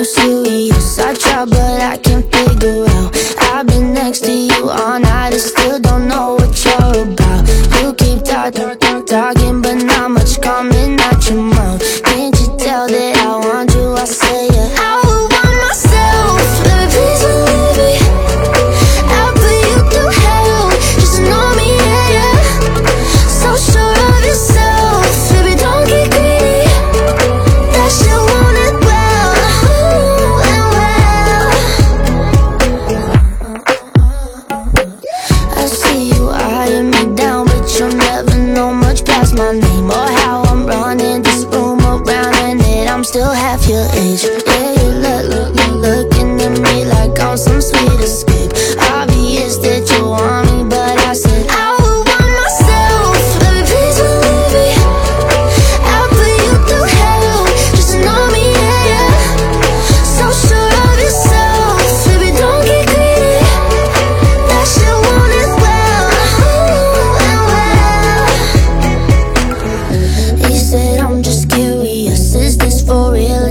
used I try but I can't figure out. I've been next to you all night I still don't know what you're about. You keep talking, talking But not much coming out your mouth name or how I'm running this room around and then I'm still half your age. Yeah, you look, look, look, look into me like I'm some sweet.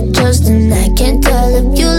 just and I can't tell if you